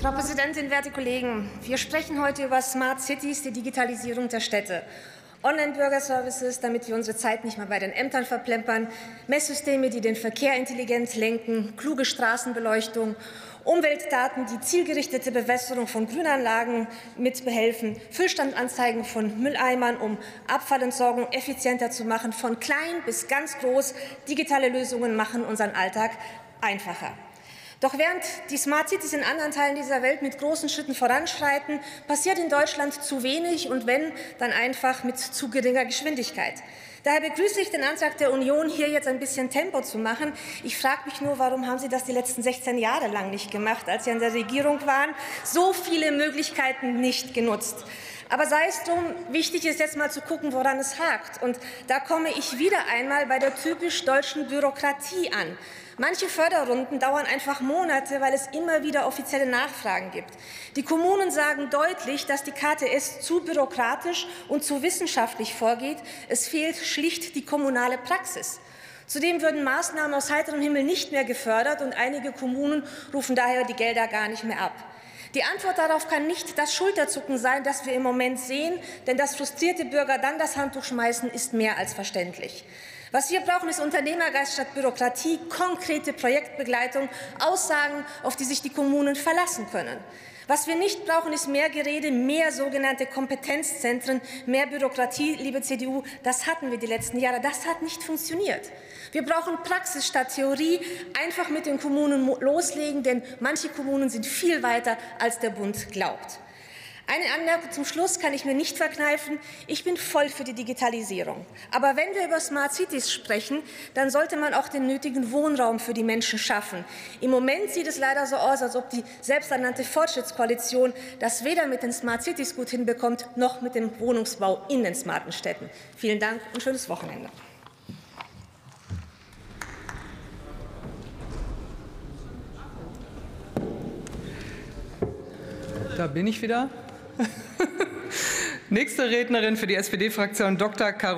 Frau Präsidentin, werte Kollegen! Wir sprechen heute über Smart Cities, die Digitalisierung der Städte. Online-Bürgerservices, damit wir unsere Zeit nicht mehr bei den Ämtern verplempern, Messsysteme, die den Verkehr intelligent lenken, kluge Straßenbeleuchtung, Umweltdaten, die zielgerichtete Bewässerung von Grünanlagen mitbehelfen, Füllstandanzeigen von Mülleimern, um Abfallentsorgung effizienter zu machen, von klein bis ganz groß. Digitale Lösungen machen unseren Alltag einfacher. Doch während die Smart Cities in anderen Teilen dieser Welt mit großen Schritten voranschreiten, passiert in Deutschland zu wenig und wenn, dann einfach mit zu geringer Geschwindigkeit. Daher begrüße ich den Antrag der Union, hier jetzt ein bisschen Tempo zu machen. Ich frage mich nur, warum haben Sie das die letzten 16 Jahre lang nicht gemacht, als Sie an der Regierung waren? So viele Möglichkeiten nicht genutzt. Aber sei es drum, wichtig ist jetzt mal zu gucken, woran es hakt. Und da komme ich wieder einmal bei der typisch deutschen Bürokratie an. Manche Förderrunden dauern einfach Monate, weil es immer wieder offizielle Nachfragen gibt. Die Kommunen sagen deutlich, dass die KTS zu bürokratisch und zu wissenschaftlich vorgeht. Es fehlt schlicht die kommunale Praxis. Zudem würden Maßnahmen aus heiterem Himmel nicht mehr gefördert, und einige Kommunen rufen daher die Gelder gar nicht mehr ab. Die Antwort darauf kann nicht das Schulterzucken sein, das wir im Moment sehen, denn dass frustrierte Bürger dann das Handtuch schmeißen, ist mehr als verständlich. Was wir brauchen, ist Unternehmergeist statt Bürokratie, konkrete Projektbegleitung, Aussagen, auf die sich die Kommunen verlassen können. Was wir nicht brauchen, ist mehr Gerede, mehr sogenannte Kompetenzzentren, mehr Bürokratie, liebe CDU. Das hatten wir die letzten Jahre. Das hat nicht funktioniert. Wir brauchen Praxis statt Theorie. Einfach mit den Kommunen loslegen, denn manche Kommunen sind viel weiter, als der Bund glaubt. Eine Anmerkung zum Schluss kann ich mir nicht verkneifen. Ich bin voll für die Digitalisierung. Aber wenn wir über Smart Cities sprechen, dann sollte man auch den nötigen Wohnraum für die Menschen schaffen. Im Moment sieht es leider so aus, als ob die selbsternannte Fortschrittskoalition das weder mit den Smart Cities gut hinbekommt, noch mit dem Wohnungsbau in den smarten Städten. Vielen Dank und schönes Wochenende. Da bin ich wieder. Nächste Rednerin für die SPD-Fraktion Dr. Carol